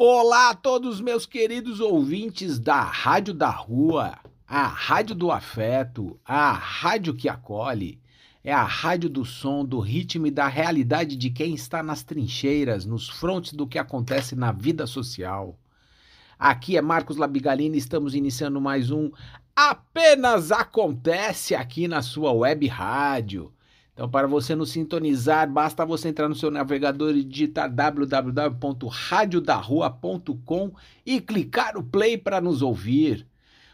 Olá a todos meus queridos ouvintes da Rádio da Rua, a Rádio do Afeto, a rádio que acolhe. É a rádio do som, do ritmo e da realidade de quem está nas trincheiras, nos frontes do que acontece na vida social. Aqui é Marcos Labigalini, estamos iniciando mais um Apenas Acontece aqui na sua web rádio. Então, para você nos sintonizar, basta você entrar no seu navegador e digitar www.radiodarrua.com e clicar o play para nos ouvir.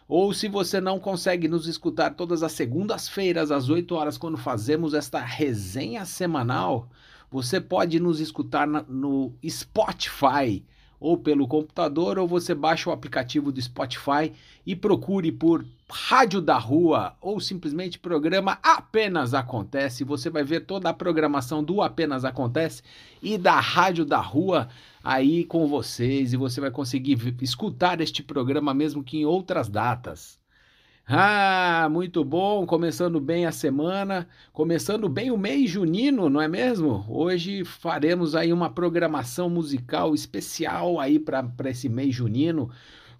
Ou se você não consegue nos escutar todas as segundas-feiras às 8 horas quando fazemos esta resenha semanal, você pode nos escutar no Spotify ou pelo computador, ou você baixa o aplicativo do Spotify e procure por Rádio da Rua ou simplesmente programa Apenas Acontece. Você vai ver toda a programação do Apenas Acontece e da Rádio da Rua aí com vocês e você vai conseguir escutar este programa mesmo que em outras datas. Ah, muito bom, começando bem a semana, começando bem o mês junino, não é mesmo? Hoje faremos aí uma programação musical especial aí para esse mês junino,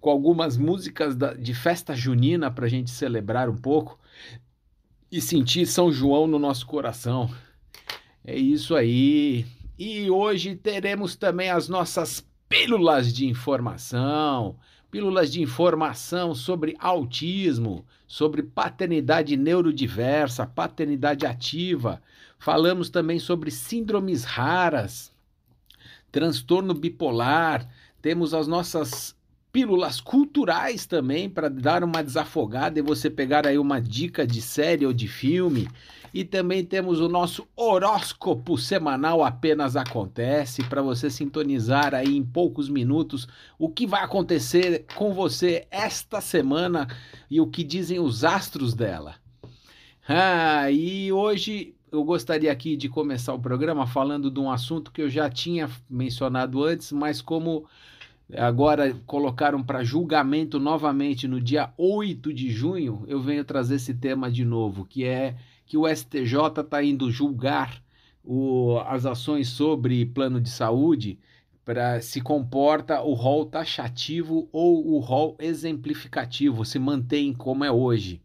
com algumas músicas da, de festa junina para a gente celebrar um pouco e sentir São João no nosso coração. É isso aí. E hoje teremos também as nossas pílulas de informação pílulas de informação sobre autismo, sobre paternidade neurodiversa, paternidade ativa. Falamos também sobre síndromes raras, transtorno bipolar. Temos as nossas pílulas culturais também para dar uma desafogada e você pegar aí uma dica de série ou de filme. E também temos o nosso horóscopo semanal apenas acontece para você sintonizar aí em poucos minutos o que vai acontecer com você esta semana e o que dizem os astros dela. Ah, e hoje eu gostaria aqui de começar o programa falando de um assunto que eu já tinha mencionado antes, mas como agora colocaram para julgamento novamente no dia 8 de junho, eu venho trazer esse tema de novo, que é que o STJ está indo julgar o, as ações sobre plano de saúde para se comporta o rol taxativo ou o rol exemplificativo, se mantém como é hoje.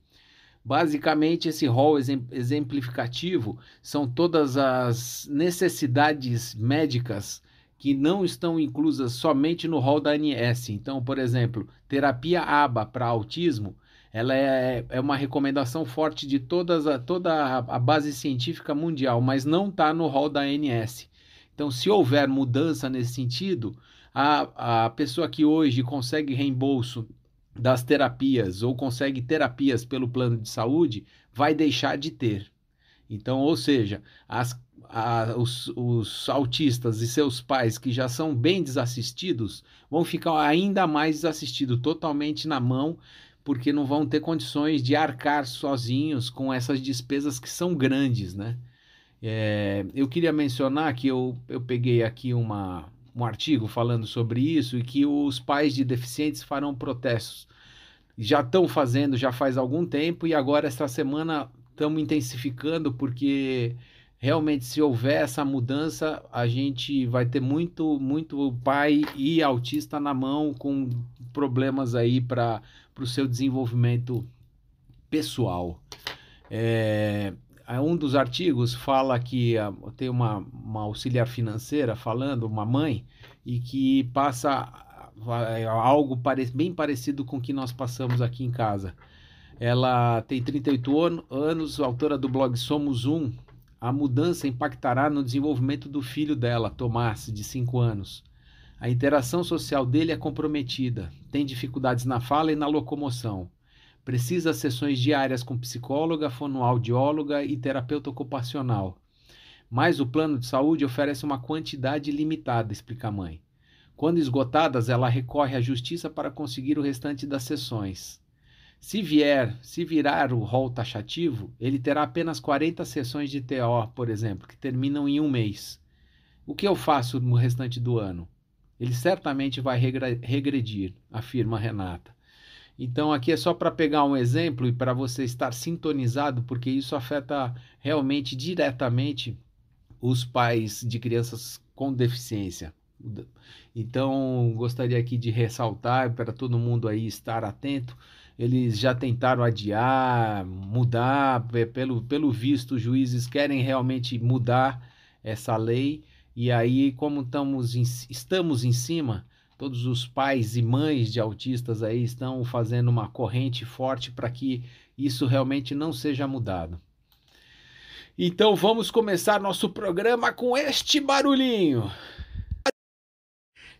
Basicamente, esse rol exemplificativo são todas as necessidades médicas que não estão inclusas somente no rol da ANS. Então, por exemplo, terapia ABA para autismo ela é, é uma recomendação forte de todas a, toda a, a base científica mundial, mas não está no rol da ANS. Então, se houver mudança nesse sentido, a, a pessoa que hoje consegue reembolso das terapias ou consegue terapias pelo plano de saúde vai deixar de ter. Então, ou seja, as, a, os, os, autistas e seus pais que já são bem desassistidos vão ficar ainda mais desassistidos, totalmente na mão porque não vão ter condições de arcar sozinhos com essas despesas que são grandes, né? É, eu queria mencionar que eu, eu peguei aqui uma, um artigo falando sobre isso e que os pais de deficientes farão protestos. Já estão fazendo já faz algum tempo e agora esta semana estamos intensificando porque realmente se houver essa mudança a gente vai ter muito muito pai e autista na mão com problemas aí para o seu desenvolvimento pessoal. É, um dos artigos fala que uh, tem uma, uma, auxiliar financeira falando, uma mãe, e que passa algo pare bem parecido com o que nós passamos aqui em casa. Ela tem 38 an anos, autora do blog Somos Um. A mudança impactará no desenvolvimento do filho dela, Tomás, de 5 anos. A interação social dele é comprometida, tem dificuldades na fala e na locomoção. Precisa sessões diárias com psicóloga, fonoaudióloga e terapeuta ocupacional. Mas o plano de saúde oferece uma quantidade limitada, explica a mãe. Quando esgotadas, ela recorre à justiça para conseguir o restante das sessões. Se vier, se virar o rol taxativo, ele terá apenas 40 sessões de TO, por exemplo, que terminam em um mês. O que eu faço no restante do ano? Ele certamente vai regredir, afirma Renata. Então, aqui é só para pegar um exemplo e para você estar sintonizado, porque isso afeta realmente diretamente os pais de crianças com deficiência. Então, gostaria aqui de ressaltar para todo mundo aí estar atento. Eles já tentaram adiar, mudar, pelo, pelo visto, os juízes querem realmente mudar essa lei. E aí, como estamos em, estamos em cima, todos os pais e mães de autistas aí estão fazendo uma corrente forte para que isso realmente não seja mudado. Então vamos começar nosso programa com este barulhinho.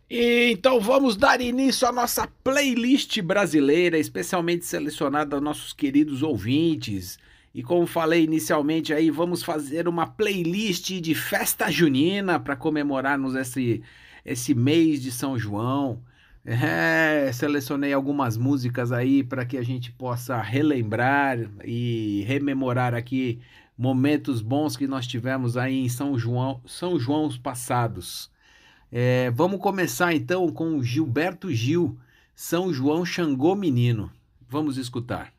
Então vamos dar início à nossa playlist brasileira, especialmente selecionada aos nossos queridos ouvintes. E como falei inicialmente aí, vamos fazer uma playlist de festa junina para comemorarmos esse esse mês de São João. É, selecionei algumas músicas aí para que a gente possa relembrar e rememorar aqui momentos bons que nós tivemos aí em São João, São João passados. É, vamos começar então com Gilberto Gil, São João Xangô Menino. Vamos escutar.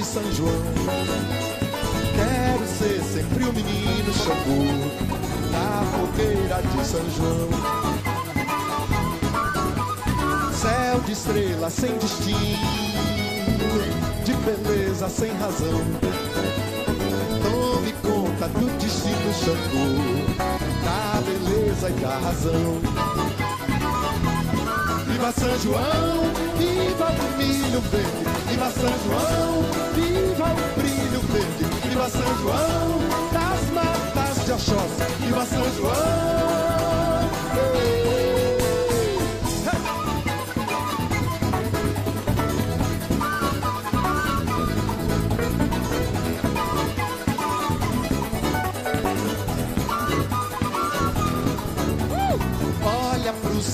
de São João. Ser sempre o menino Xangô na fogueira de São João. Céu de estrelas sem destino, de beleza sem razão. Tome conta do destino Xangô, da beleza e da razão. Viva São João, viva o milho verde. Viva São João, viva o verde. Viva São João, das matas de Oxóssi. Viva São João.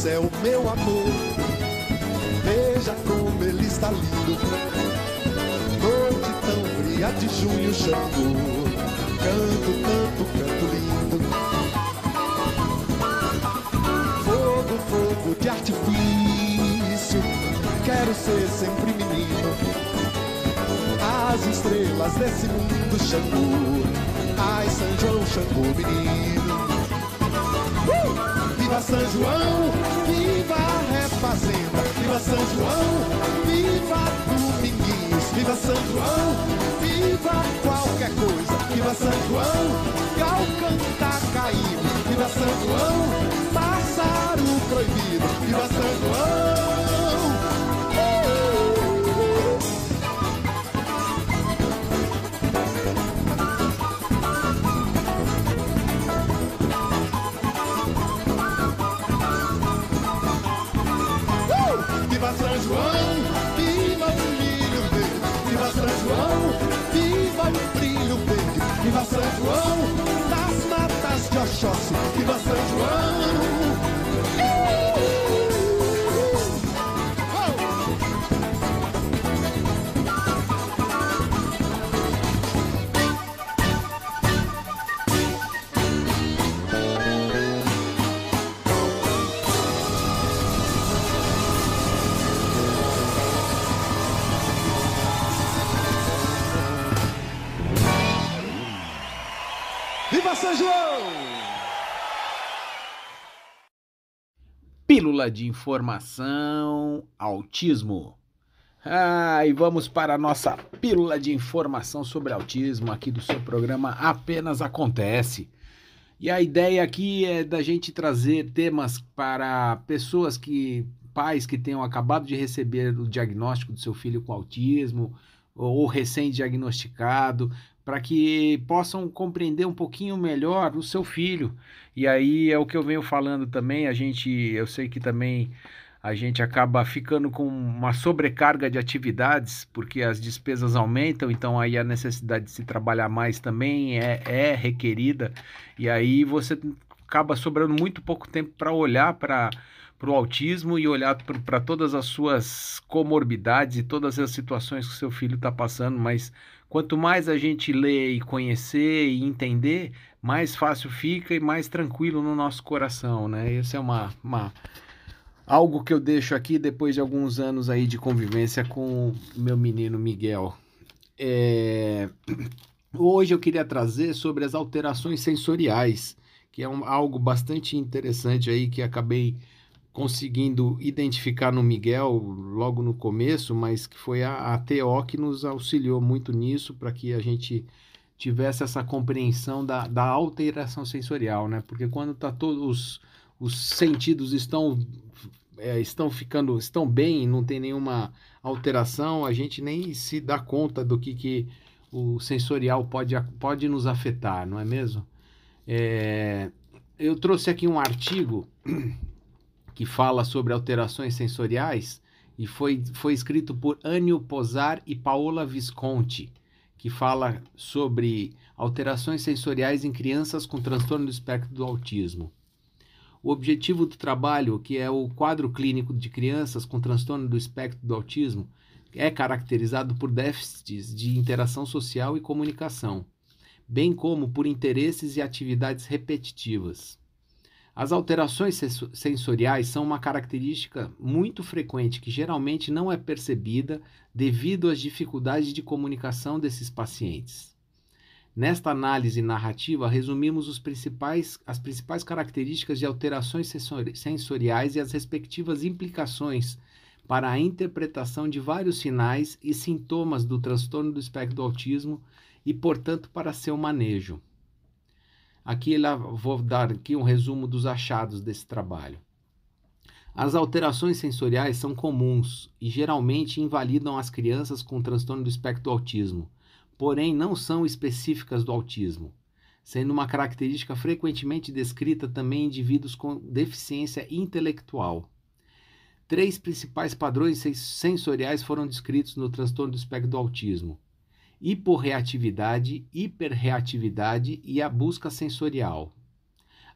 Céu, meu amor Veja como ele está lindo. Junho, Xangô. Canto, canto, canto lindo. Fogo, fogo de artifício. Quero ser sempre menino. As estrelas desse mundo, Xangô. Ai, São João, Xangô, menino. Uh! Viva São João, viva a refazenda. Viva São João, viva Dominguinhos, viva São João, viva qualquer coisa, viva São João, cantar caído, viva São João, pássaro proibido, viva São João. Viva São João, das matas de Oxóssi. Viva São João. Pílula de informação, autismo. Ah, e vamos para a nossa pílula de informação sobre autismo aqui do seu programa Apenas Acontece. E a ideia aqui é da gente trazer temas para pessoas que, pais que tenham acabado de receber o diagnóstico do seu filho com autismo ou recém-diagnosticado, para que possam compreender um pouquinho melhor o seu filho. E aí é o que eu venho falando também, a gente, eu sei que também a gente acaba ficando com uma sobrecarga de atividades, porque as despesas aumentam, então aí a necessidade de se trabalhar mais também é, é requerida, e aí você acaba sobrando muito pouco tempo para olhar para o autismo e olhar para todas as suas comorbidades e todas as situações que seu filho está passando, mas quanto mais a gente lê e conhecer e entender, mais fácil fica e mais tranquilo no nosso coração, né? Isso é uma, uma algo que eu deixo aqui depois de alguns anos aí de convivência com meu menino Miguel. É... Hoje eu queria trazer sobre as alterações sensoriais, que é um, algo bastante interessante aí que acabei conseguindo identificar no Miguel logo no começo, mas que foi a, a TO que nos auxiliou muito nisso para que a gente tivesse essa compreensão da, da alteração sensorial, né? Porque quando tá todos os, os sentidos estão é, estão ficando estão bem, não tem nenhuma alteração, a gente nem se dá conta do que, que o sensorial pode, pode nos afetar, não é mesmo? É, eu trouxe aqui um artigo que fala sobre alterações sensoriais e foi, foi escrito por Anio Posar e Paola Visconti, que fala sobre alterações sensoriais em crianças com transtorno do espectro do autismo. O objetivo do trabalho, que é o quadro clínico de crianças com transtorno do espectro do autismo, é caracterizado por déficits de interação social e comunicação, bem como por interesses e atividades repetitivas. As alterações sensoriais são uma característica muito frequente que geralmente não é percebida devido às dificuldades de comunicação desses pacientes. Nesta análise narrativa, resumimos principais, as principais características de alterações sensoriais e as respectivas implicações para a interpretação de vários sinais e sintomas do transtorno do espectro do autismo e, portanto, para seu manejo. Aqui vou dar aqui um resumo dos achados desse trabalho. As alterações sensoriais são comuns e geralmente invalidam as crianças com transtorno do espectro do autismo, porém não são específicas do autismo, sendo uma característica frequentemente descrita também em indivíduos com deficiência intelectual. Três principais padrões sensoriais foram descritos no transtorno do espectro do autismo: hiporreatividade, hiperreatividade e a busca sensorial.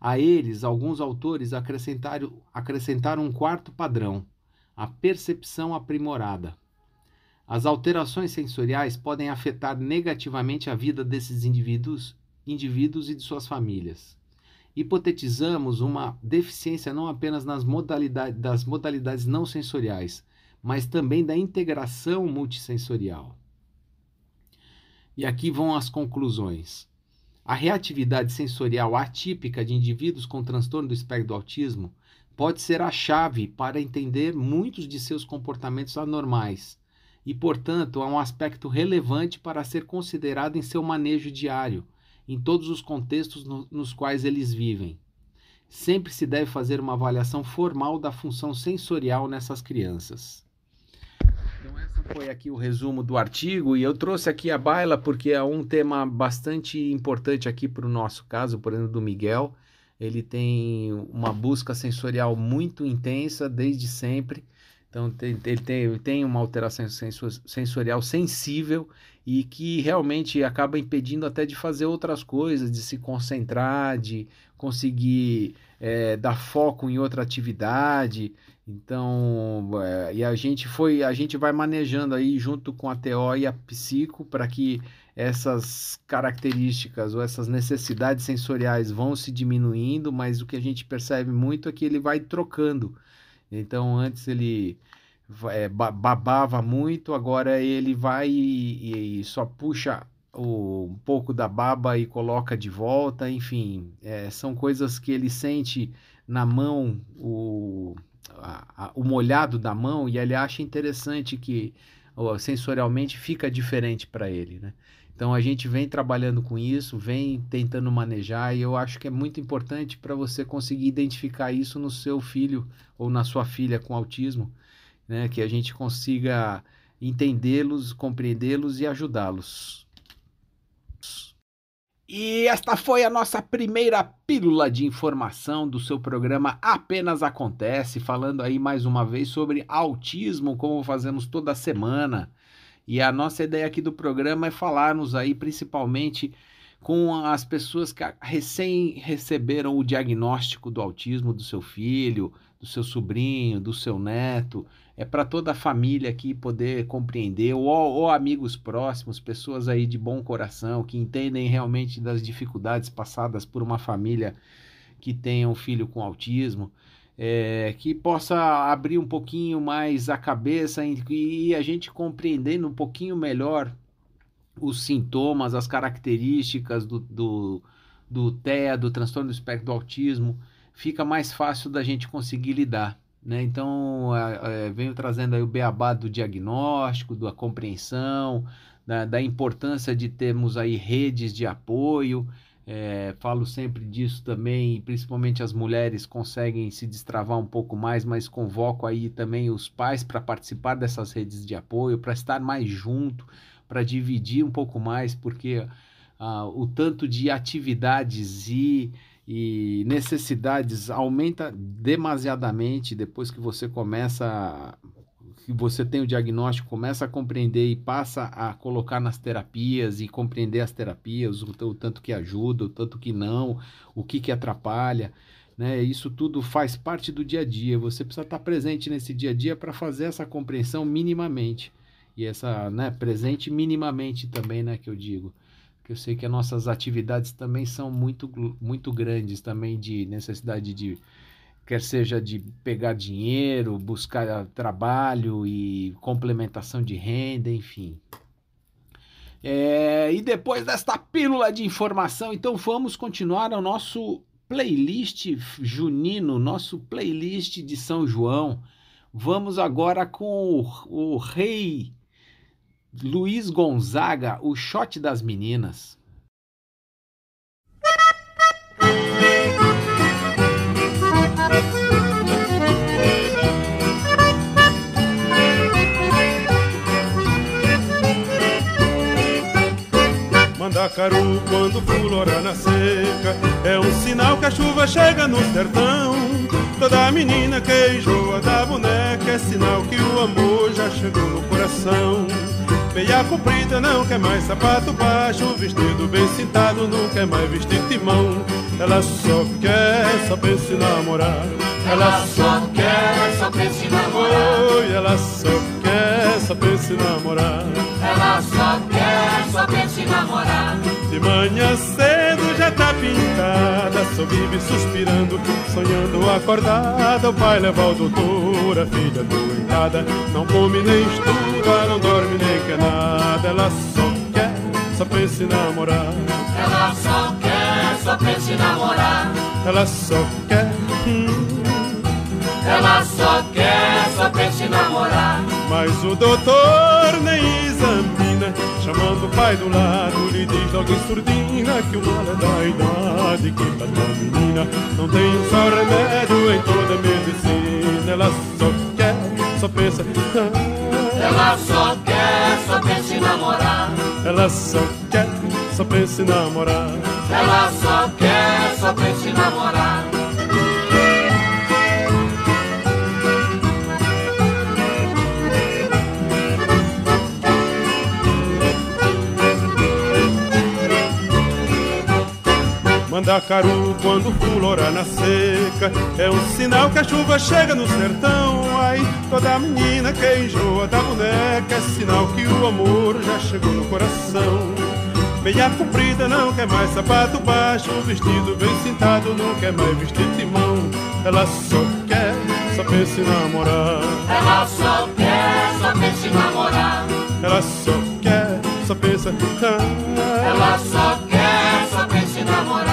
A eles, alguns autores acrescentaram, acrescentaram um quarto padrão, a percepção aprimorada. As alterações sensoriais podem afetar negativamente a vida desses indivíduos, indivíduos e de suas famílias. Hipotetizamos uma deficiência não apenas nas modalidades, das modalidades não sensoriais, mas também da integração multissensorial. E aqui vão as conclusões. A reatividade sensorial atípica de indivíduos com transtorno do espectro do autismo pode ser a chave para entender muitos de seus comportamentos anormais e, portanto, é um aspecto relevante para ser considerado em seu manejo diário, em todos os contextos no, nos quais eles vivem. Sempre se deve fazer uma avaliação formal da função sensorial nessas crianças. Foi aqui o resumo do artigo e eu trouxe aqui a baila porque é um tema bastante importante aqui para o nosso caso, por exemplo, do Miguel. Ele tem uma busca sensorial muito intensa desde sempre. Então, tem, ele, tem, tem uma alteração sensorial sensível e que realmente acaba impedindo até de fazer outras coisas, de se concentrar, de conseguir é, dar foco em outra atividade. Então, é, e a gente foi, a gente vai manejando aí junto com a TO e a Psico para que essas características ou essas necessidades sensoriais vão se diminuindo, mas o que a gente percebe muito é que ele vai trocando. Então, antes ele é, babava muito, agora ele vai e, e só puxa o, um pouco da baba e coloca de volta, enfim, é, são coisas que ele sente na mão o a, a, o molhado da mão e ele acha interessante que ó, sensorialmente fica diferente para ele, né? Então a gente vem trabalhando com isso, vem tentando manejar e eu acho que é muito importante para você conseguir identificar isso no seu filho ou na sua filha com autismo, né? Que a gente consiga entendê-los, compreendê-los e ajudá-los. E esta foi a nossa primeira pílula de informação do seu programa Apenas Acontece, falando aí mais uma vez sobre autismo, como fazemos toda semana. E a nossa ideia aqui do programa é falarmos aí principalmente com as pessoas que recém receberam o diagnóstico do autismo do seu filho, do seu sobrinho, do seu neto, é para toda a família aqui poder compreender, ou, ou, amigos próximos, pessoas aí de bom coração, que entendem realmente das dificuldades passadas por uma família que tenha um filho com autismo, é, que possa abrir um pouquinho mais a cabeça e, e a gente compreendendo um pouquinho melhor os sintomas, as características do, do, do TEA, do transtorno do espectro do autismo, fica mais fácil da gente conseguir lidar. Né? Então, é, venho trazendo aí o beabá do diagnóstico, da compreensão, da, da importância de termos aí redes de apoio. É, falo sempre disso também, principalmente as mulheres conseguem se destravar um pouco mais, mas convoco aí também os pais para participar dessas redes de apoio, para estar mais junto, para dividir um pouco mais, porque ah, o tanto de atividades e e necessidades aumenta demasiadamente depois que você começa que você tem o diagnóstico, começa a compreender e passa a colocar nas terapias e compreender as terapias, o, o tanto que ajuda, o tanto que não, o que que atrapalha, né? Isso tudo faz parte do dia a dia. Você precisa estar presente nesse dia a dia para fazer essa compreensão minimamente e essa, né, presente minimamente também, né, que eu digo eu sei que as nossas atividades também são muito, muito grandes também de necessidade de quer seja de pegar dinheiro, buscar trabalho e complementação de renda, enfim. É, e depois desta pílula de informação, então vamos continuar o nosso playlist junino, nosso playlist de São João. Vamos agora com o, o rei Luiz Gonzaga, o shot das meninas. Mandacaru quando fulora na seca É um sinal que a chuva chega no sertão Toda menina que enjoa da boneca É sinal que o amor já chegou no coração Meia comprida, não quer mais sapato baixo Vestido bem cintado, não quer mais vestir timão. Ela só quer, pensa em namorar. Ela só quer, pensa em namorar. Oi, ela só quer, pensa em namorar. Ela só quer, pensa em namorar. De manhã cedo já tá pintada Só vive suspirando, sonhando acordada O pai leva o doutor, a filha doentada Não come nem estuda, não dorme nem quer nada, ela só quer, só pensa em namorar. Ela só quer, só pensa em namorar. Ela só quer. Hum. Ela só quer, só pensa em namorar. Mas o doutor nem examina, chamando o pai do lado, lhe diz logo em surdina que o mal é da idade, que pra tua menina não tem um só remédio em toda a medicina. Ela só quer, só pensa. Ela só quer, só pensa em namorar. Ela só quer, só pensa em namorar. Ela só quer, só pensa em namorar. Mandacaru quando fulora na seca. É um sinal que a chuva chega no sertão. Ai, toda menina que enjoa da boneca É sinal que o amor já chegou no coração. Meia comprida não quer mais sapato baixo Vestido bem cintado não quer mais vestir timão. Ela só quer, só pensa em namorar. Ela só quer, só pensa em namorar. Ela só quer, só pensa ah, Ela só quer, só pensa em namorar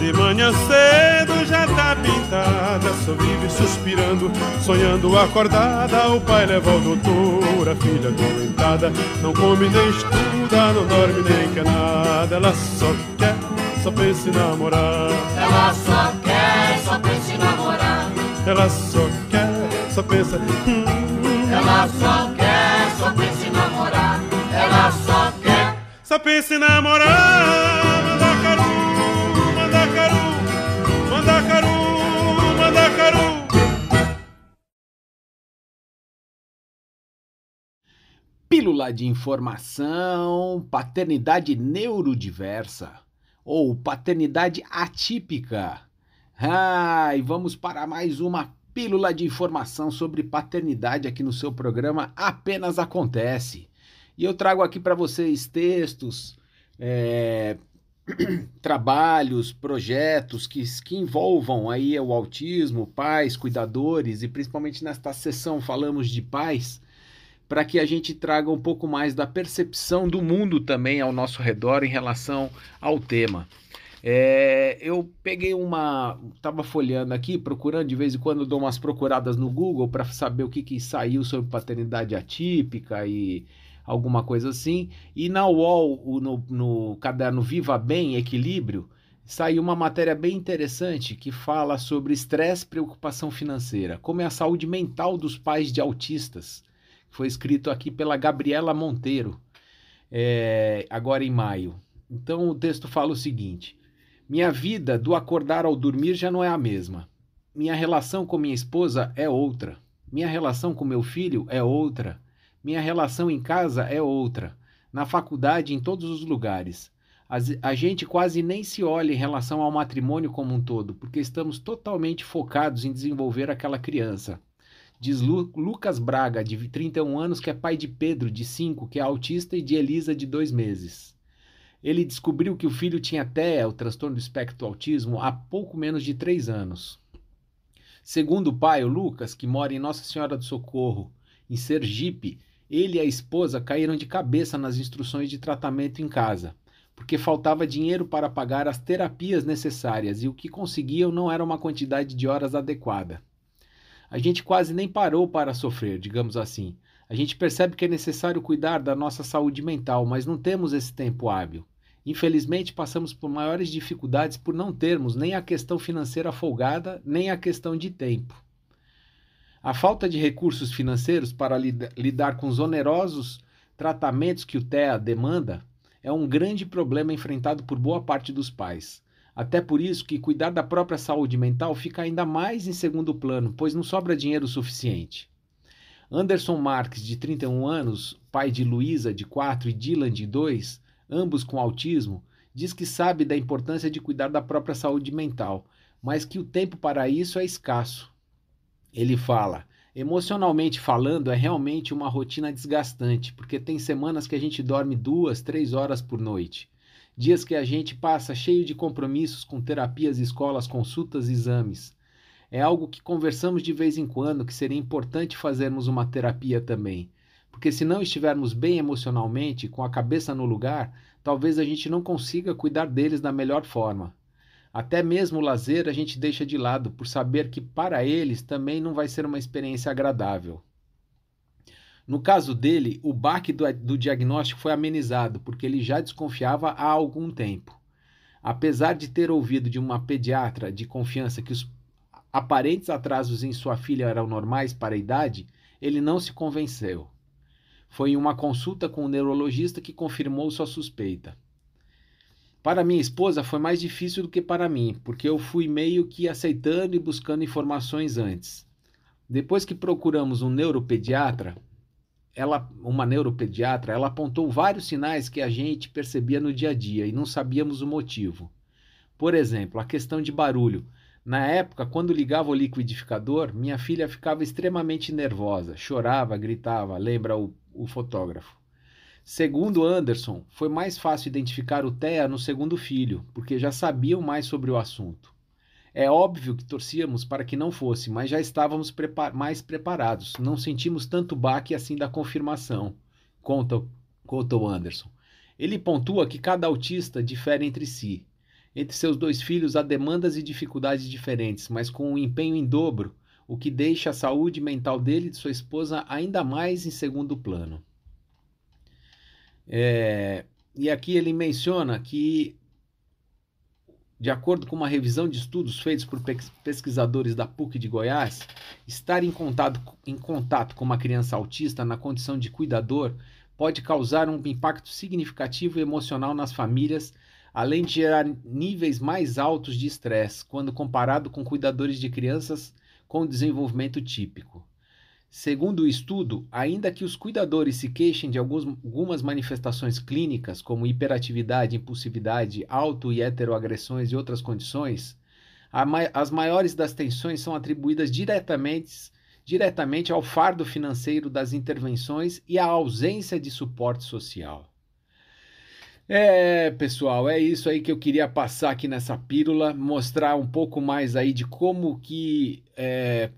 de manhã cedo já tá pintada, só vive suspirando, sonhando acordada. O pai leva o doutor, a filha doentada, não come nem estuda, não dorme nem quer nada. Ela só quer, só pensa em namorar. Ela só quer, só pensa em namorar. Ela só quer, só pensa. Hum. Ela só quer, só pensa em namorar. Ela só quer, só pensa em namorar. Pílula de informação, paternidade neurodiversa ou paternidade atípica. Ah, e vamos para mais uma pílula de informação sobre paternidade aqui no seu programa Apenas Acontece. E eu trago aqui para vocês textos, é, trabalhos, projetos que, que envolvam aí o autismo, pais, cuidadores e principalmente nesta sessão falamos de pais, para que a gente traga um pouco mais da percepção do mundo também ao nosso redor em relação ao tema. É, eu peguei uma. Estava folheando aqui, procurando, de vez em quando dou umas procuradas no Google para saber o que, que saiu sobre paternidade atípica e alguma coisa assim. E na UOL, no, no caderno Viva Bem Equilíbrio, saiu uma matéria bem interessante que fala sobre estresse e preocupação financeira, como é a saúde mental dos pais de autistas. Foi escrito aqui pela Gabriela Monteiro, é, agora em maio. Então o texto fala o seguinte: Minha vida do acordar ao dormir já não é a mesma. Minha relação com minha esposa é outra. Minha relação com meu filho é outra. Minha relação em casa é outra. Na faculdade, em todos os lugares. A gente quase nem se olha em relação ao matrimônio como um todo, porque estamos totalmente focados em desenvolver aquela criança. Diz Lu, Lucas Braga, de 31 anos, que é pai de Pedro, de 5, que é autista, e de Elisa, de 2 meses. Ele descobriu que o filho tinha TEA, o transtorno do espectro autismo, há pouco menos de 3 anos. Segundo o pai, o Lucas, que mora em Nossa Senhora do Socorro, em Sergipe, ele e a esposa caíram de cabeça nas instruções de tratamento em casa, porque faltava dinheiro para pagar as terapias necessárias e o que conseguiam não era uma quantidade de horas adequada. A gente quase nem parou para sofrer, digamos assim. A gente percebe que é necessário cuidar da nossa saúde mental, mas não temos esse tempo hábil. Infelizmente, passamos por maiores dificuldades por não termos nem a questão financeira folgada, nem a questão de tempo. A falta de recursos financeiros para lidar com os onerosos tratamentos que o TEA demanda é um grande problema enfrentado por boa parte dos pais. Até por isso que cuidar da própria saúde mental fica ainda mais em segundo plano, pois não sobra dinheiro suficiente. Anderson Marques, de 31 anos, pai de Luísa, de 4, e Dylan, de 2, ambos com autismo, diz que sabe da importância de cuidar da própria saúde mental, mas que o tempo para isso é escasso. Ele fala: emocionalmente falando, é realmente uma rotina desgastante, porque tem semanas que a gente dorme duas, três horas por noite. Dias que a gente passa cheio de compromissos com terapias, escolas, consultas, exames. É algo que conversamos de vez em quando que seria importante fazermos uma terapia também. Porque se não estivermos bem emocionalmente, com a cabeça no lugar, talvez a gente não consiga cuidar deles da melhor forma. Até mesmo o lazer a gente deixa de lado por saber que para eles também não vai ser uma experiência agradável. No caso dele, o baque do, do, diagnóstico foi amenizado, porque ele já desconfiava há algum tempo. Apesar de ter ouvido de uma pediatra de confiança que os aparentes atrasos em sua filha eram normais para a idade, ele não se convenceu. Foi em uma consulta com o neurologista que confirmou sua suspeita. Para minha esposa foi mais difícil do que para mim, porque eu fui meio que aceitando e buscando informações antes. Depois que procuramos um neuropediatra, ela, uma neuropediatra, ela apontou vários sinais que a gente percebia no dia a dia e não sabíamos o motivo. Por exemplo, a questão de barulho. Na época, quando ligava o liquidificador, minha filha ficava extremamente nervosa, chorava, gritava, lembra o, o fotógrafo. Segundo Anderson, foi mais fácil identificar o TEA no segundo filho, porque já sabiam mais sobre o assunto. É óbvio que torcíamos para que não fosse, mas já estávamos prepar mais preparados. Não sentimos tanto baque assim da confirmação, conta, conta o Anderson. Ele pontua que cada autista difere entre si. Entre seus dois filhos há demandas e dificuldades diferentes, mas com um empenho em dobro, o que deixa a saúde mental dele e de sua esposa ainda mais em segundo plano. É, e aqui ele menciona que, de acordo com uma revisão de estudos feitos por pesquisadores da PUC de Goiás, estar em contato, em contato com uma criança autista na condição de cuidador pode causar um impacto significativo emocional nas famílias, além de gerar níveis mais altos de estresse quando comparado com cuidadores de crianças com desenvolvimento típico. Segundo o estudo, ainda que os cuidadores se queixem de alguns, algumas manifestações clínicas, como hiperatividade, impulsividade, auto e heteroagressões e outras condições, as maiores das tensões são atribuídas diretamente, diretamente ao fardo financeiro das intervenções e à ausência de suporte social. É, pessoal, é isso aí que eu queria passar aqui nessa pílula, mostrar um pouco mais aí de como que é,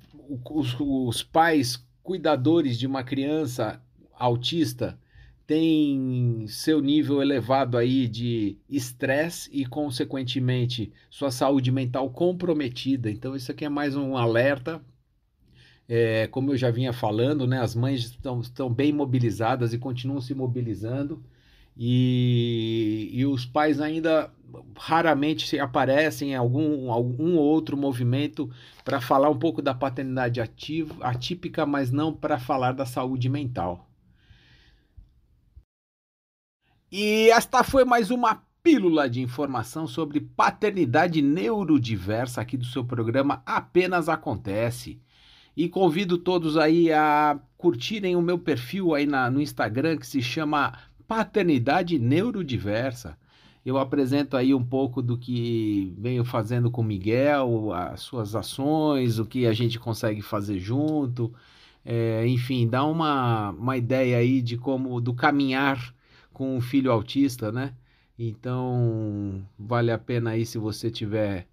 os, os pais cuidadores de uma criança autista têm seu nível elevado aí de estresse e, consequentemente, sua saúde mental comprometida. Então, isso aqui é mais um alerta. É, como eu já vinha falando, né, as mães estão, estão bem mobilizadas e continuam se mobilizando e, e os pais ainda raramente aparecem em algum, algum outro movimento para falar um pouco da paternidade ativa, atípica, mas não para falar da saúde mental. E esta foi mais uma pílula de informação sobre paternidade neurodiversa aqui do seu programa Apenas Acontece. E convido todos aí a curtirem o meu perfil aí na, no Instagram que se chama paternidade neurodiversa. Eu apresento aí um pouco do que venho fazendo com Miguel, as suas ações, o que a gente consegue fazer junto, é, enfim, dá uma, uma ideia aí de como do caminhar com um filho autista, né? Então vale a pena aí se você tiver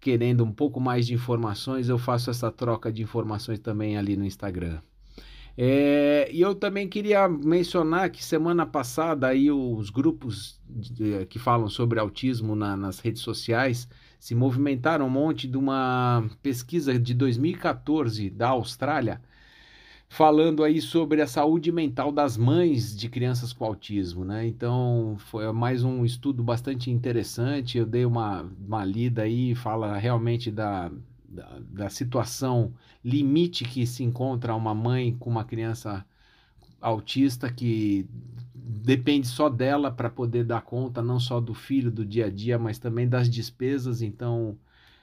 querendo um pouco mais de informações, eu faço essa troca de informações também ali no Instagram. É, e eu também queria mencionar que semana passada aí os grupos de, que falam sobre autismo na, nas redes sociais se movimentaram um monte de uma pesquisa de 2014 da Austrália falando aí sobre a saúde mental das mães de crianças com autismo, né? Então foi mais um estudo bastante interessante. Eu dei uma, uma lida aí, fala realmente da, da, da situação limite que se encontra uma mãe com uma criança autista que depende só dela para poder dar conta não só do filho do dia a dia, mas também das despesas. Então,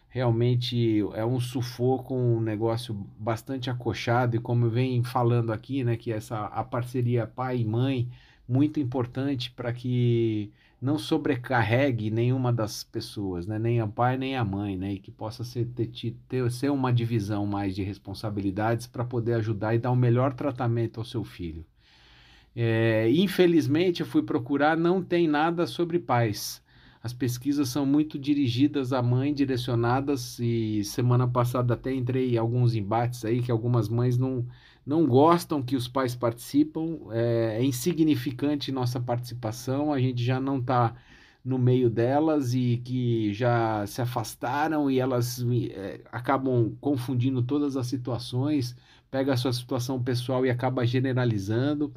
realmente é um sufoco, um negócio bastante acochado e como venho falando aqui, né, que essa a parceria pai e mãe muito importante para que não sobrecarregue nenhuma das pessoas, né? nem o pai nem a mãe, né? e que possa ser, ter, ter, ser uma divisão mais de responsabilidades para poder ajudar e dar o um melhor tratamento ao seu filho. É, infelizmente, eu fui procurar, não tem nada sobre pais. As pesquisas são muito dirigidas à mãe, direcionadas, e semana passada até entrei em alguns embates aí que algumas mães não não gostam que os pais participam, é, é insignificante nossa participação, a gente já não está no meio delas e que já se afastaram e elas é, acabam confundindo todas as situações, pega a sua situação pessoal e acaba generalizando.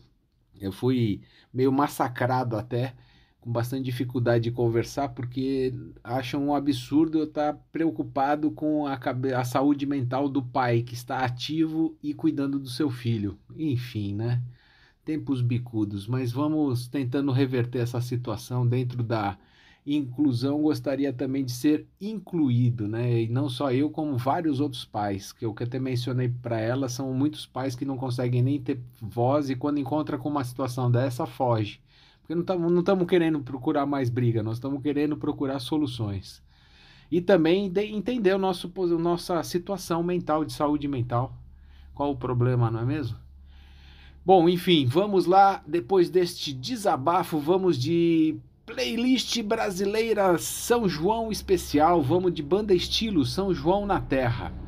Eu fui meio massacrado até com bastante dificuldade de conversar porque acham um absurdo eu estar preocupado com a, a saúde mental do pai que está ativo e cuidando do seu filho. Enfim, né? Tempos bicudos, mas vamos tentando reverter essa situação dentro da inclusão. Gostaria também de ser incluído, né? E não só eu, como vários outros pais, que eu até mencionei para ela, são muitos pais que não conseguem nem ter voz e quando encontra com uma situação dessa, foge porque não estamos querendo procurar mais briga, nós estamos querendo procurar soluções. E também de, entender o nosso, nossa situação mental, de saúde mental. Qual o problema, não é mesmo? Bom, enfim, vamos lá. Depois deste desabafo, vamos de playlist brasileira São João especial. Vamos de banda estilo São João na Terra.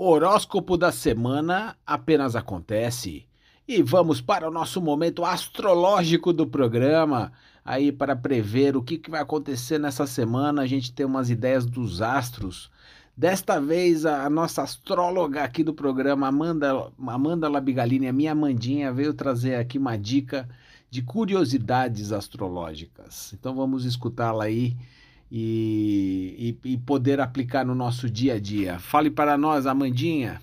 Horóscopo da semana apenas acontece. E vamos para o nosso momento astrológico do programa. Aí, para prever o que, que vai acontecer nessa semana, a gente tem umas ideias dos astros. Desta vez, a nossa astróloga aqui do programa, Amanda, Amanda Labigalini, a minha Amandinha, veio trazer aqui uma dica de curiosidades astrológicas. Então, vamos escutá-la aí e, e, e poder aplicar no nosso dia a dia. Fale para nós, Amandinha.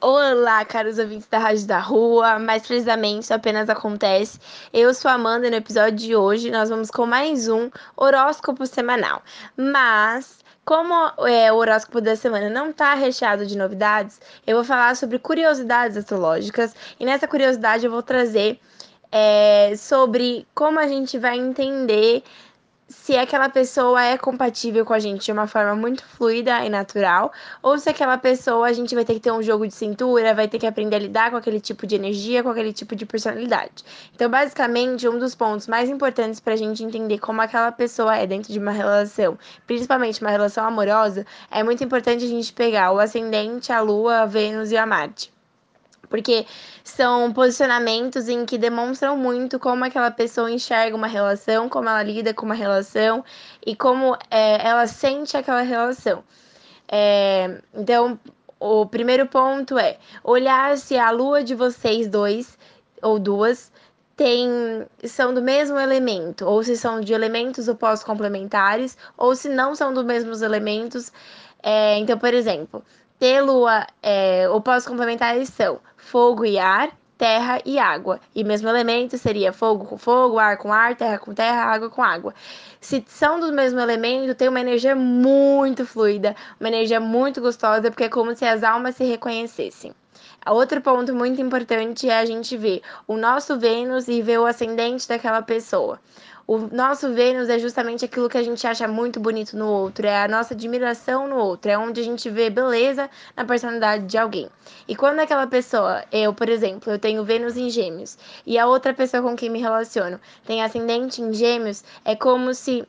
Olá, caros ouvintes da Rádio da Rua, mais precisamente apenas acontece. Eu sou a Amanda e no episódio de hoje nós vamos com mais um horóscopo semanal. Mas, como é, o horóscopo da semana não está recheado de novidades, eu vou falar sobre curiosidades astrológicas e nessa curiosidade eu vou trazer é, sobre como a gente vai entender se aquela pessoa é compatível com a gente de uma forma muito fluida e natural, ou se aquela pessoa a gente vai ter que ter um jogo de cintura, vai ter que aprender a lidar com aquele tipo de energia, com aquele tipo de personalidade. Então, basicamente, um dos pontos mais importantes para a gente entender como aquela pessoa é dentro de uma relação, principalmente uma relação amorosa, é muito importante a gente pegar o ascendente, a lua, a Vênus e a Marte porque são posicionamentos em que demonstram muito como aquela pessoa enxerga uma relação, como ela lida com uma relação e como é, ela sente aquela relação. É, então, o primeiro ponto é olhar se a lua de vocês dois ou duas tem, são do mesmo elemento, ou se são de elementos opostos complementares, ou se não são dos mesmos elementos. É, então, por exemplo, ter lua é, opostos complementares são fogo e ar, terra e água. E mesmo elemento seria fogo com fogo, ar com ar, terra com terra, água com água. Se são do mesmo elemento, tem uma energia muito fluida, uma energia muito gostosa, porque é como se as almas se reconhecessem. Outro ponto muito importante é a gente ver o nosso Vênus e ver o ascendente daquela pessoa. O nosso Vênus é justamente aquilo que a gente acha muito bonito no outro, é a nossa admiração no outro, é onde a gente vê beleza na personalidade de alguém. E quando aquela pessoa, eu, por exemplo, eu tenho Vênus em Gêmeos, e a outra pessoa com quem me relaciono tem ascendente em Gêmeos, é como se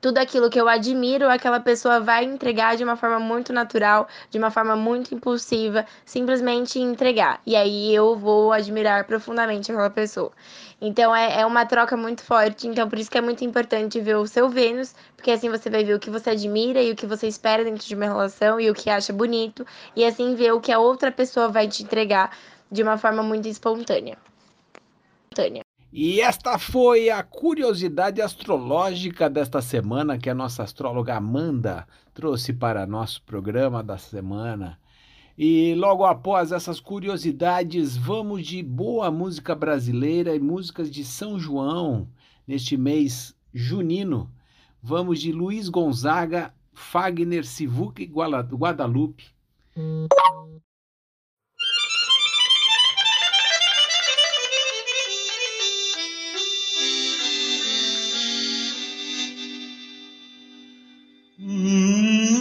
tudo aquilo que eu admiro, aquela pessoa vai entregar de uma forma muito natural, de uma forma muito impulsiva, simplesmente entregar. E aí eu vou admirar profundamente aquela pessoa. Então é, é uma troca muito forte. Então por isso que é muito importante ver o seu Vênus, porque assim você vai ver o que você admira e o que você espera dentro de uma relação e o que acha bonito, e assim ver o que a outra pessoa vai te entregar de uma forma muito espontânea. espontânea. E esta foi a curiosidade astrológica desta semana que a nossa astróloga Amanda trouxe para nosso programa da semana. E logo após essas curiosidades, vamos de boa música brasileira e músicas de São João neste mês junino. Vamos de Luiz Gonzaga, Fagner, Sivuca e Guadalupe. Mm-hmm.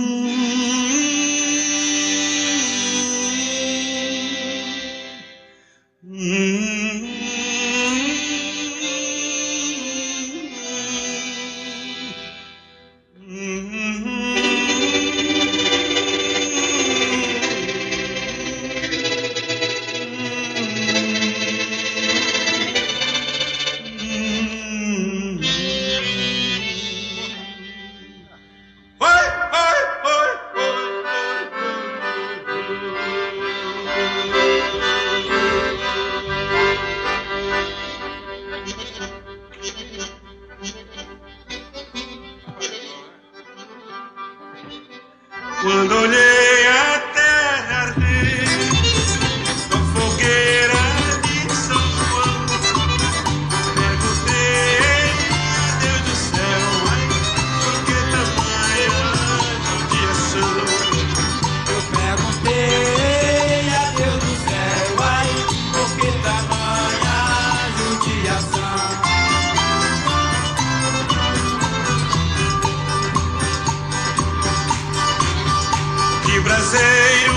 cruzeiro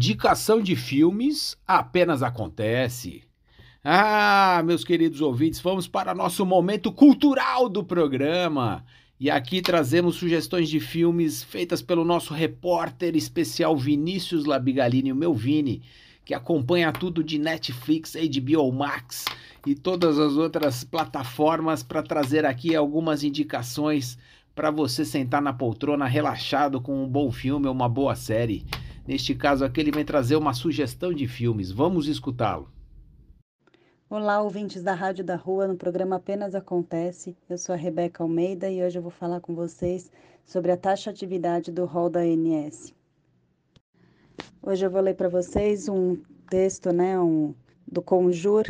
Indicação de filmes apenas acontece. Ah, meus queridos ouvintes, vamos para nosso momento cultural do programa. E aqui trazemos sugestões de filmes feitas pelo nosso repórter especial Vinícius Labigalini, o meu Vini, que acompanha tudo de Netflix, HBO Max e todas as outras plataformas para trazer aqui algumas indicações para você sentar na poltrona relaxado com um bom filme ou uma boa série. Neste caso aqui, ele vem trazer uma sugestão de filmes. Vamos escutá-lo. Olá, ouvintes da Rádio da Rua, no programa Apenas Acontece. Eu sou a Rebeca Almeida e hoje eu vou falar com vocês sobre a taxa atividade do rol da ANS. Hoje eu vou ler para vocês um texto né, um, do Conjur,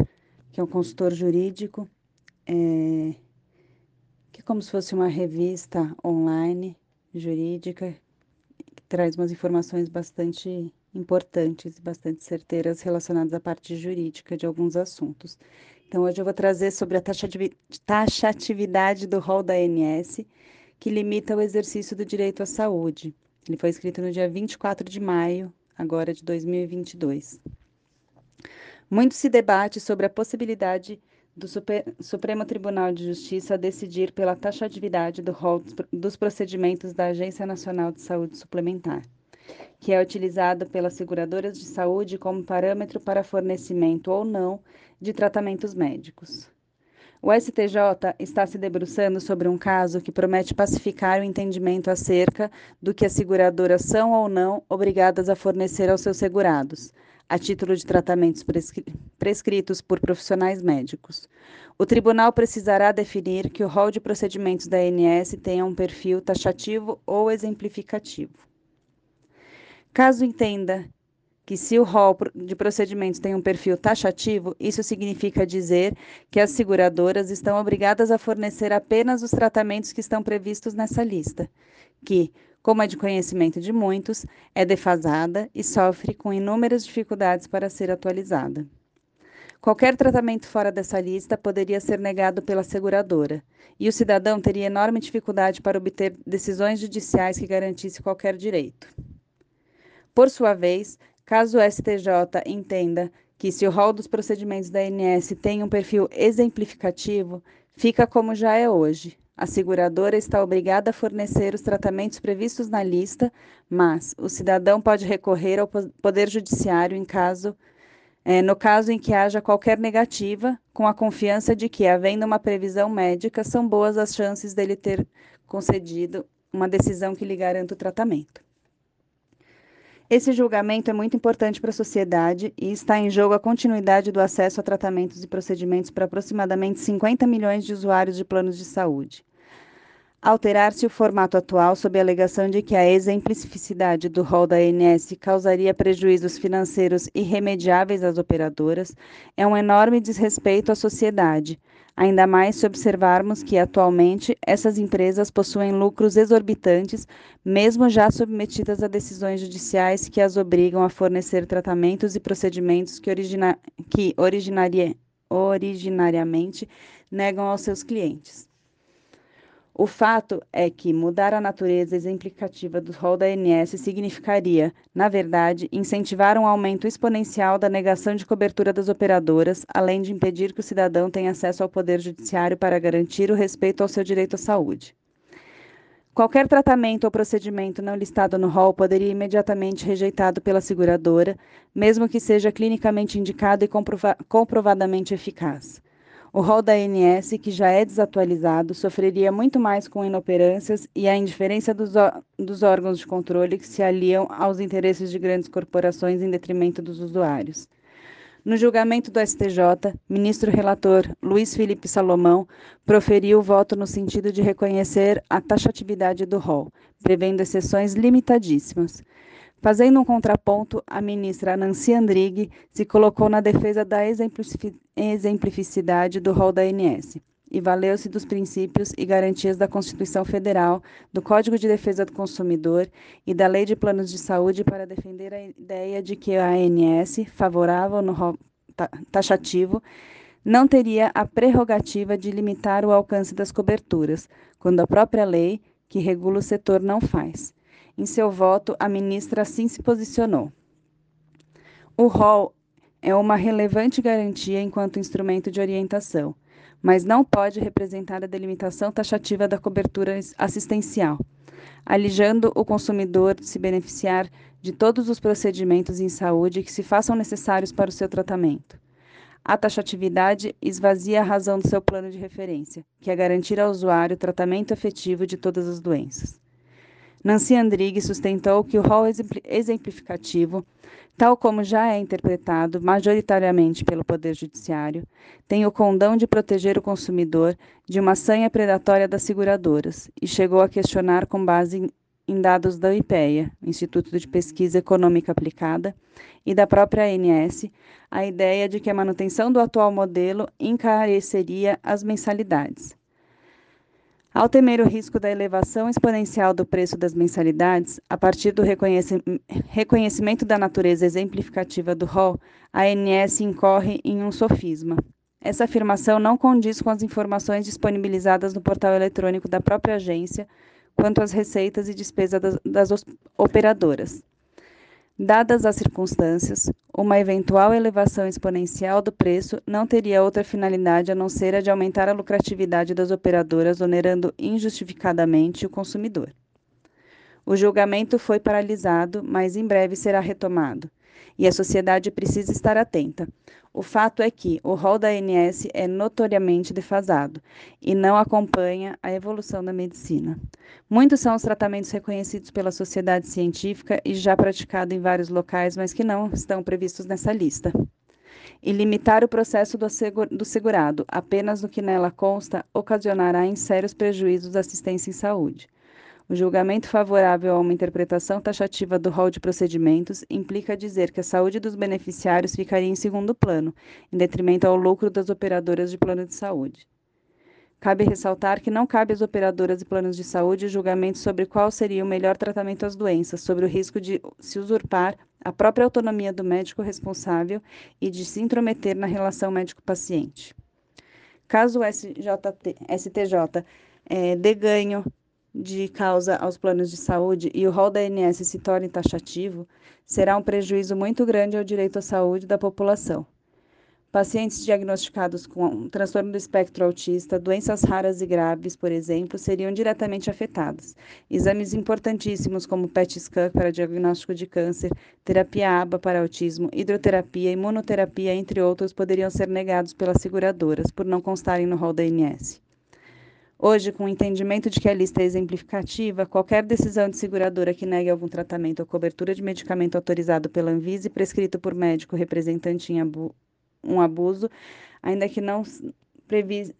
que é um consultor jurídico, é, que é como se fosse uma revista online jurídica traz umas informações bastante importantes, bastante certeiras relacionadas à parte jurídica de alguns assuntos. Então, hoje eu vou trazer sobre a taxatividade do rol da ANS, que limita o exercício do direito à saúde. Ele foi escrito no dia 24 de maio, agora de 2022. Muito se debate sobre a possibilidade do Supremo Tribunal de Justiça a decidir pela taxatividade do rol dos procedimentos da Agência Nacional de Saúde Suplementar, que é utilizado pelas seguradoras de saúde como parâmetro para fornecimento ou não de tratamentos médicos. O STJ está se debruçando sobre um caso que promete pacificar o entendimento acerca do que as seguradoras são ou não obrigadas a fornecer aos seus segurados, a título de tratamentos prescri prescritos por profissionais médicos. O tribunal precisará definir que o rol de procedimentos da ANS tenha um perfil taxativo ou exemplificativo. Caso entenda que se o rol de procedimentos tem um perfil taxativo, isso significa dizer que as seguradoras estão obrigadas a fornecer apenas os tratamentos que estão previstos nessa lista, que, como é de conhecimento de muitos, é defasada e sofre com inúmeras dificuldades para ser atualizada. Qualquer tratamento fora dessa lista poderia ser negado pela seguradora, e o cidadão teria enorme dificuldade para obter decisões judiciais que garantissem qualquer direito. Por sua vez, caso o STJ entenda que se o rol dos procedimentos da ANS tem um perfil exemplificativo, fica como já é hoje, a seguradora está obrigada a fornecer os tratamentos previstos na lista, mas o cidadão pode recorrer ao Poder Judiciário em caso, é, no caso em que haja qualquer negativa, com a confiança de que, havendo uma previsão médica, são boas as chances dele ter concedido uma decisão que lhe garanta o tratamento. Esse julgamento é muito importante para a sociedade e está em jogo a continuidade do acesso a tratamentos e procedimentos para aproximadamente 50 milhões de usuários de planos de saúde. Alterar-se o formato atual sob a alegação de que a exemplificidade do rol da ANS causaria prejuízos financeiros irremediáveis às operadoras é um enorme desrespeito à sociedade, ainda mais se observarmos que, atualmente, essas empresas possuem lucros exorbitantes, mesmo já submetidas a decisões judiciais que as obrigam a fornecer tratamentos e procedimentos que, origina que originaria originariamente negam aos seus clientes. O fato é que mudar a natureza exemplificativa do rol da ANS significaria, na verdade, incentivar um aumento exponencial da negação de cobertura das operadoras, além de impedir que o cidadão tenha acesso ao poder judiciário para garantir o respeito ao seu direito à saúde. Qualquer tratamento ou procedimento não listado no rol poderia imediatamente rejeitado pela seguradora, mesmo que seja clinicamente indicado e comprova comprovadamente eficaz. O rol da ANS, que já é desatualizado, sofreria muito mais com inoperâncias e a indiferença dos, dos órgãos de controle que se aliam aos interesses de grandes corporações em detrimento dos usuários. No julgamento do STJ, ministro relator Luiz Felipe Salomão proferiu o voto no sentido de reconhecer a taxatividade do rol, prevendo exceções limitadíssimas. Fazendo um contraponto, a ministra Nancy Andrighi se colocou na defesa da exemplificidade do rol da ANS e valeu-se dos princípios e garantias da Constituição Federal, do Código de Defesa do Consumidor e da Lei de Planos de Saúde para defender a ideia de que a ANS, favorável no rol taxativo, não teria a prerrogativa de limitar o alcance das coberturas, quando a própria lei, que regula o setor, não faz. Em seu voto, a ministra assim se posicionou. O rol é uma relevante garantia enquanto instrumento de orientação, mas não pode representar a delimitação taxativa da cobertura assistencial, alijando o consumidor de se beneficiar de todos os procedimentos em saúde que se façam necessários para o seu tratamento. A taxatividade esvazia a razão do seu plano de referência, que é garantir ao usuário o tratamento efetivo de todas as doenças. Nancy Andrighi sustentou que o rol exemplificativo, tal como já é interpretado majoritariamente pelo Poder Judiciário, tem o condão de proteger o consumidor de uma sanha predatória das seguradoras e chegou a questionar com base em dados da IPEA, Instituto de Pesquisa Econômica Aplicada, e da própria ANS, a ideia de que a manutenção do atual modelo encareceria as mensalidades. Ao temer o risco da elevação exponencial do preço das mensalidades, a partir do reconhecimento da natureza exemplificativa do rol, a ANS incorre em um sofisma. Essa afirmação não condiz com as informações disponibilizadas no portal eletrônico da própria agência quanto às receitas e despesas das, das operadoras. Dadas as circunstâncias, uma eventual elevação exponencial do preço não teria outra finalidade a não ser a de aumentar a lucratividade das operadoras, onerando injustificadamente o consumidor. O julgamento foi paralisado, mas em breve será retomado e a sociedade precisa estar atenta. O fato é que o rol da ANS é notoriamente defasado e não acompanha a evolução da medicina. Muitos são os tratamentos reconhecidos pela sociedade científica e já praticados em vários locais, mas que não estão previstos nessa lista. E limitar o processo do segurado apenas no que nela consta ocasionará em sérios prejuízos à assistência em saúde. O julgamento favorável a uma interpretação taxativa do rol de procedimentos implica dizer que a saúde dos beneficiários ficaria em segundo plano, em detrimento ao lucro das operadoras de plano de saúde. Cabe ressaltar que não cabe às operadoras de planos de saúde o julgamento sobre qual seria o melhor tratamento às doenças, sobre o risco de se usurpar a própria autonomia do médico responsável e de se intrometer na relação médico-paciente. Caso o STJ é, dê ganho de causa aos planos de saúde e o rol da ANS se torne taxativo, será um prejuízo muito grande ao direito à saúde da população. Pacientes diagnosticados com transtorno do espectro autista, doenças raras e graves, por exemplo, seriam diretamente afetados. Exames importantíssimos como PET scan para diagnóstico de câncer, terapia ABA para autismo, hidroterapia, imunoterapia, entre outros, poderiam ser negados pelas seguradoras por não constarem no rol da ANS. Hoje, com o entendimento de que a lista é exemplificativa, qualquer decisão de seguradora que negue algum tratamento ou cobertura de medicamento autorizado pela Anvisa e prescrito por médico representante em abu um abuso, ainda que não previ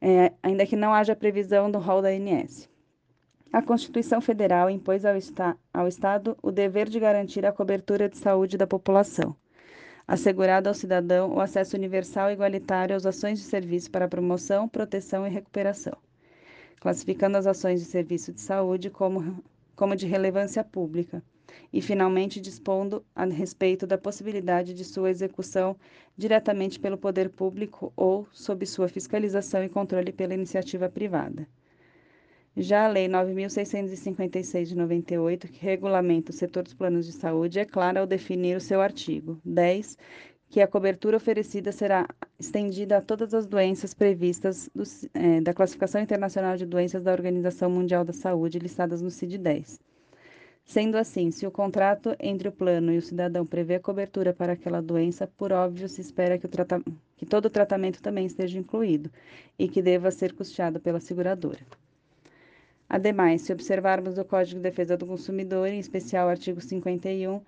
é, ainda que não haja previsão do rol da ANS. A Constituição Federal impôs ao, esta ao Estado o dever de garantir a cobertura de saúde da população, assegurado ao cidadão o acesso universal e igualitário às ações de serviço para promoção, proteção e recuperação, classificando as ações de serviço de saúde como, como de relevância pública, e, finalmente, dispondo a respeito da possibilidade de sua execução diretamente pelo poder público ou sob sua fiscalização e controle pela iniciativa privada. Já a Lei 9.656 de 98, que regulamenta o setor dos planos de saúde, é clara ao definir o seu artigo 10, que a cobertura oferecida será estendida a todas as doenças previstas do, é, da Classificação Internacional de Doenças da Organização Mundial da Saúde, listadas no CID-10. Sendo assim, se o contrato entre o plano e o cidadão prevê cobertura para aquela doença, por óbvio se espera que, que todo o tratamento também esteja incluído e que deva ser custeado pela seguradora. Ademais, se observarmos o Código de Defesa do Consumidor, em especial o artigo 51,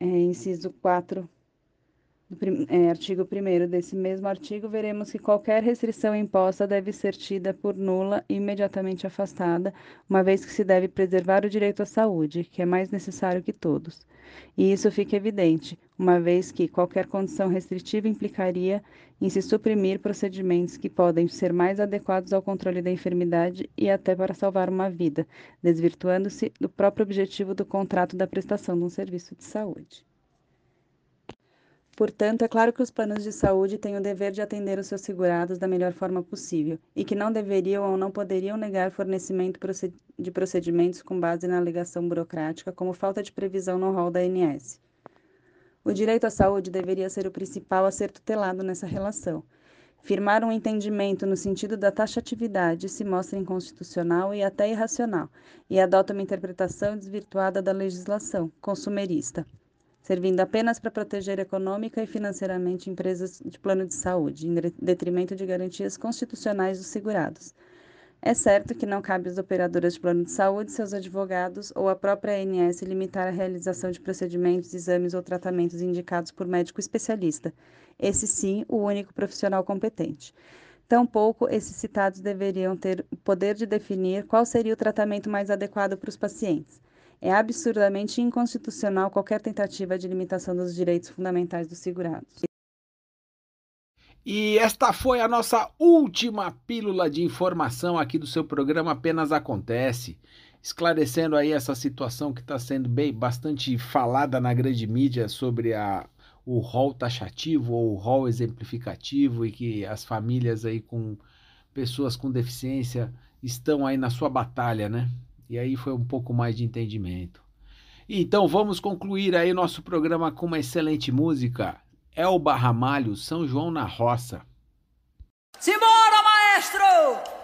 é, inciso 4 é, artigo 1 desse mesmo artigo, veremos que qualquer restrição imposta deve ser tida por nula e imediatamente afastada, uma vez que se deve preservar o direito à saúde, que é mais necessário que todos. E isso fica evidente, uma vez que qualquer condição restritiva implicaria em se suprimir procedimentos que podem ser mais adequados ao controle da enfermidade e até para salvar uma vida, desvirtuando-se do próprio objetivo do contrato da prestação de um serviço de saúde. Portanto, é claro que os planos de saúde têm o dever de atender os seus segurados da melhor forma possível e que não deveriam ou não poderiam negar fornecimento de procedimentos com base na alegação burocrática, como falta de previsão no rol da ANS. O direito à saúde deveria ser o principal a ser tutelado nessa relação. Firmar um entendimento no sentido da taxatividade se mostra inconstitucional e até irracional, e adota uma interpretação desvirtuada da legislação, consumerista servindo apenas para proteger econômica e financeiramente empresas de plano de saúde, em detrimento de garantias constitucionais dos segurados. É certo que não cabe às operadoras de plano de saúde, seus advogados ou a própria ANS limitar a realização de procedimentos, exames ou tratamentos indicados por médico especialista, esse sim o único profissional competente. Tampouco esses citados deveriam ter o poder de definir qual seria o tratamento mais adequado para os pacientes. É absurdamente inconstitucional qualquer tentativa de limitação dos direitos fundamentais dos segurados. E esta foi a nossa última pílula de informação aqui do seu programa Apenas Acontece, esclarecendo aí essa situação que está sendo bem bastante falada na grande mídia sobre a, o rol taxativo ou o rol exemplificativo e que as famílias aí com pessoas com deficiência estão aí na sua batalha, né? E aí foi um pouco mais de entendimento. Então vamos concluir aí nosso programa com uma excelente música. Elba Ramalho, São João na Roça. Simbora, maestro!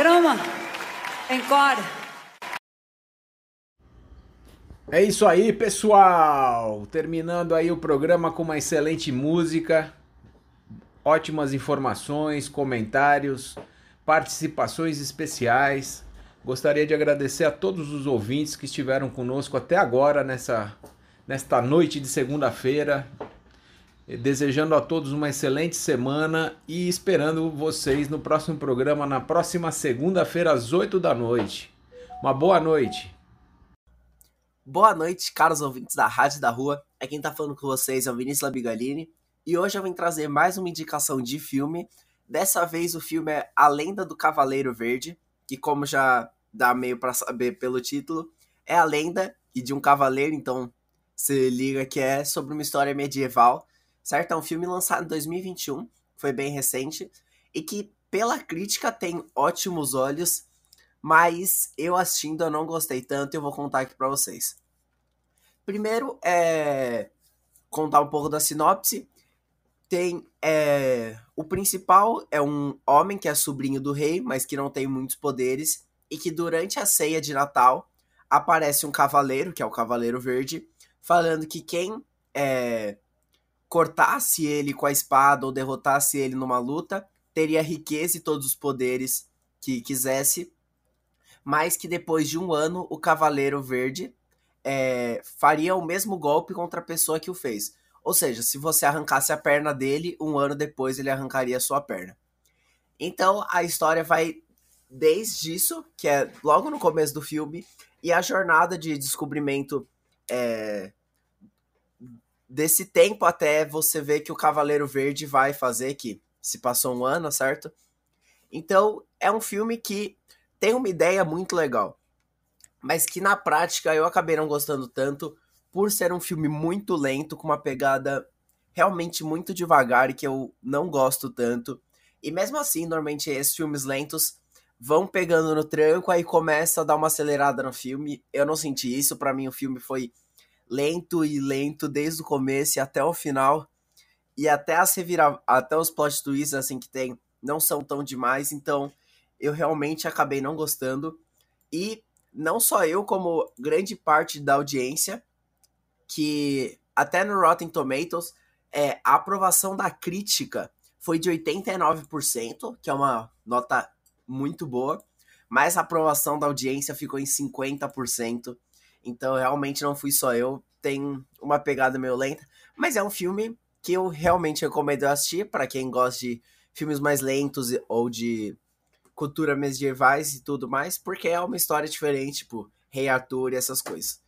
Sagrama, encore. É isso aí, pessoal! Terminando aí o programa com uma excelente música, ótimas informações, comentários, participações especiais. Gostaria de agradecer a todos os ouvintes que estiveram conosco até agora nessa nesta noite de segunda-feira. Desejando a todos uma excelente semana e esperando vocês no próximo programa na próxima segunda-feira às 8 da noite. Uma boa noite. Boa noite, caros ouvintes da Rádio da Rua. É quem tá falando com vocês é o Vinícius Labigalini. E hoje eu vim trazer mais uma indicação de filme. Dessa vez o filme é A Lenda do Cavaleiro Verde, que como já dá meio para saber pelo título, é a lenda e de um cavaleiro, então se liga que é sobre uma história medieval, certo? É um filme lançado em 2021, foi bem recente, e que pela crítica tem ótimos olhos, mas eu assistindo eu não gostei tanto e eu vou contar aqui para vocês. Primeiro é contar um pouco da sinopse. Tem é, o principal é um homem que é sobrinho do rei, mas que não tem muitos poderes e que durante a ceia de Natal aparece um cavaleiro, que é o Cavaleiro Verde, falando que quem é, cortasse ele com a espada ou derrotasse ele numa luta teria riqueza e todos os poderes que quisesse, mas que depois de um ano o Cavaleiro Verde é, faria o mesmo golpe contra a pessoa que o fez. Ou seja, se você arrancasse a perna dele, um ano depois ele arrancaria a sua perna. Então a história vai desde isso, que é logo no começo do filme, e a jornada de descobrimento é, desse tempo até você ver que o Cavaleiro Verde vai fazer, que se passou um ano, certo? Então é um filme que tem uma ideia muito legal, mas que na prática eu acabei não gostando tanto por ser um filme muito lento, com uma pegada realmente muito devagar e que eu não gosto tanto. E mesmo assim, normalmente esses filmes lentos vão pegando no tranco, aí começa a dar uma acelerada no filme. Eu não senti isso, para mim o filme foi lento e lento desde o começo e até o final. E até as até os plot twists assim que tem não são tão demais, então eu realmente acabei não gostando. E não só eu, como grande parte da audiência, que até no Rotten Tomatoes, é, a aprovação da crítica foi de 89%, que é uma nota muito boa, mas a aprovação da audiência ficou em 50%. Então realmente não fui só eu, tem uma pegada meio lenta, mas é um filme que eu realmente recomendo assistir para quem gosta de filmes mais lentos ou de cultura medievais e tudo mais, porque é uma história diferente, tipo Rei Arthur e essas coisas.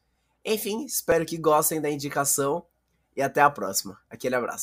Enfim, espero que gostem da indicação e até a próxima. Aquele abraço.